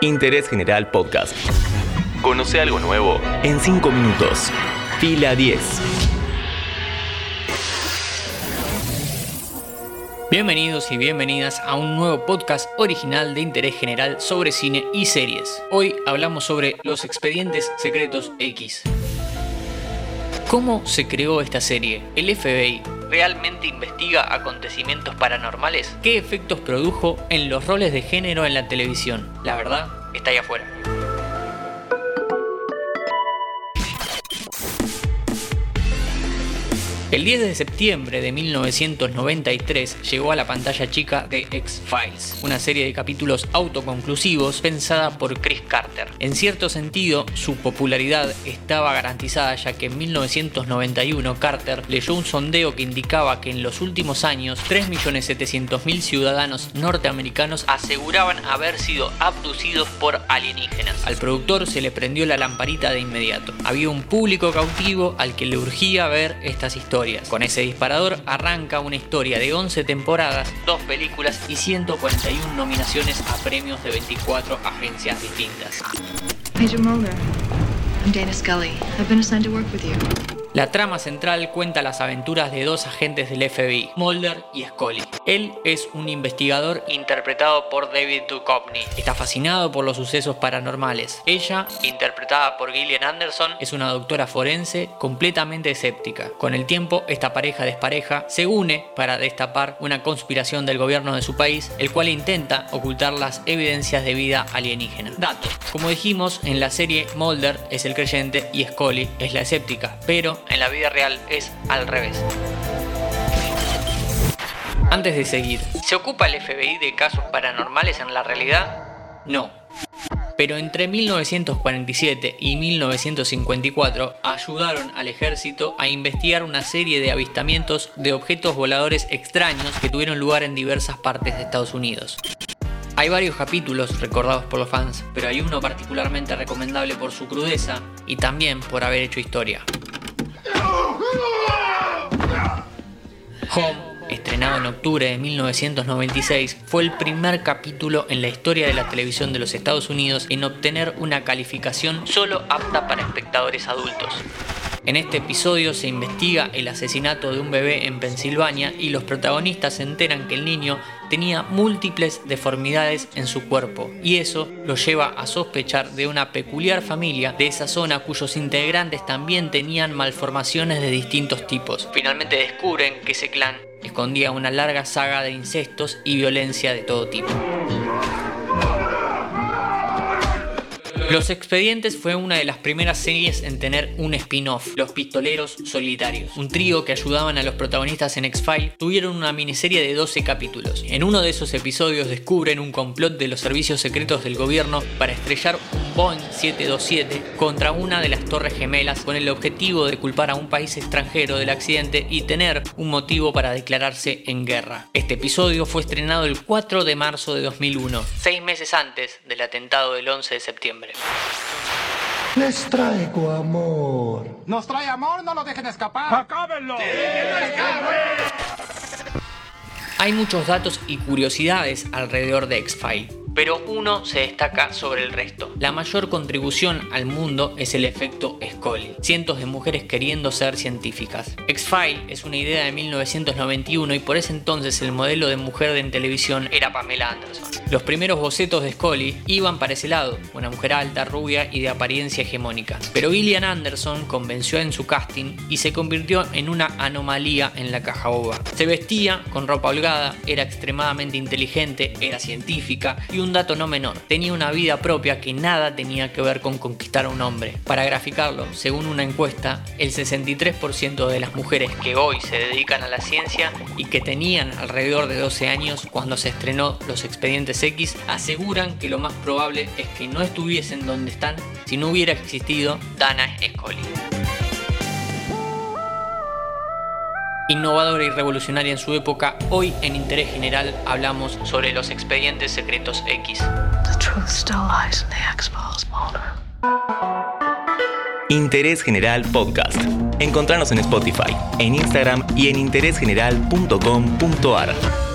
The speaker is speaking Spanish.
Interés General Podcast. Conoce algo nuevo en 5 minutos. Fila 10. Bienvenidos y bienvenidas a un nuevo podcast original de interés general sobre cine y series. Hoy hablamos sobre los expedientes secretos X. ¿Cómo se creó esta serie? ¿El FBI realmente investiga acontecimientos paranormales? ¿Qué efectos produjo en los roles de género en la televisión? La verdad está ahí afuera. El 10 de septiembre de 1993 llegó a la pantalla chica de X-Files, una serie de capítulos autoconclusivos pensada por Chris Carter. En cierto sentido, su popularidad estaba garantizada ya que en 1991 Carter leyó un sondeo que indicaba que en los últimos años 3.700.000 ciudadanos norteamericanos aseguraban haber sido abducidos por alienígenas. Al productor se le prendió la lamparita de inmediato. Había un público cautivo al que le urgía ver estas historias con ese disparador arranca una historia de 11 temporadas, 2 películas y 141 nominaciones a premios de 24 agencias distintas. La trama central cuenta las aventuras de dos agentes del FBI, Mulder y Scully. Él es un investigador interpretado por David Duchovny. Está fascinado por los sucesos paranormales. Ella, interpretada por Gillian Anderson, es una doctora forense completamente escéptica. Con el tiempo, esta pareja despareja se une para destapar una conspiración del gobierno de su país, el cual intenta ocultar las evidencias de vida alienígena. Datos. Como dijimos, en la serie Mulder es el creyente y Scully es la escéptica, pero en la vida real es al revés. Antes de seguir, ¿se ocupa el FBI de casos paranormales en la realidad? No. Pero entre 1947 y 1954 ayudaron al ejército a investigar una serie de avistamientos de objetos voladores extraños que tuvieron lugar en diversas partes de Estados Unidos. Hay varios capítulos recordados por los fans, pero hay uno particularmente recomendable por su crudeza y también por haber hecho historia. Home, estrenado en octubre de 1996, fue el primer capítulo en la historia de la televisión de los Estados Unidos en obtener una calificación solo apta para espectadores adultos. En este episodio se investiga el asesinato de un bebé en Pensilvania y los protagonistas se enteran que el niño tenía múltiples deformidades en su cuerpo y eso lo lleva a sospechar de una peculiar familia de esa zona cuyos integrantes también tenían malformaciones de distintos tipos. Finalmente descubren que ese clan escondía una larga saga de incestos y violencia de todo tipo. Los Expedientes fue una de las primeras series en tener un spin-off, Los Pistoleros Solitarios. Un trío que ayudaban a los protagonistas en X-Files tuvieron una miniserie de 12 capítulos. En uno de esos episodios descubren un complot de los servicios secretos del gobierno para estrellar un Boeing 727 contra una de las torres gemelas con el objetivo de culpar a un país extranjero del accidente y tener un motivo para declararse en guerra. Este episodio fue estrenado el 4 de marzo de 2001, seis meses antes del atentado del 11 de septiembre. Les traigo amor. ¿Nos trae amor? No lo dejen escapar. ¡Acábenlo! Hay muchos datos y curiosidades alrededor de X-File pero uno se destaca sobre el resto. La mayor contribución al mundo es el efecto Scully. Cientos de mujeres queriendo ser científicas. X-File es una idea de 1991 y por ese entonces el modelo de mujer en televisión era Pamela Anderson. Los primeros bocetos de Scully iban para ese lado, una mujer alta, rubia y de apariencia hegemónica. Pero Gillian Anderson convenció en su casting y se convirtió en una anomalía en la caja boba. Se vestía con ropa holgada, era extremadamente inteligente, era científica y un un dato no menor, tenía una vida propia que nada tenía que ver con conquistar a un hombre. Para graficarlo, según una encuesta, el 63% de las mujeres que hoy se dedican a la ciencia y que tenían alrededor de 12 años cuando se estrenó Los Expedientes X aseguran que lo más probable es que no estuviesen donde están si no hubiera existido Dana Scully. Innovadora y revolucionaria en su época, hoy en Interés General hablamos sobre los expedientes secretos X. Interés General Podcast. Encontrarnos en Spotify, en Instagram y en interésgeneral.com.ar.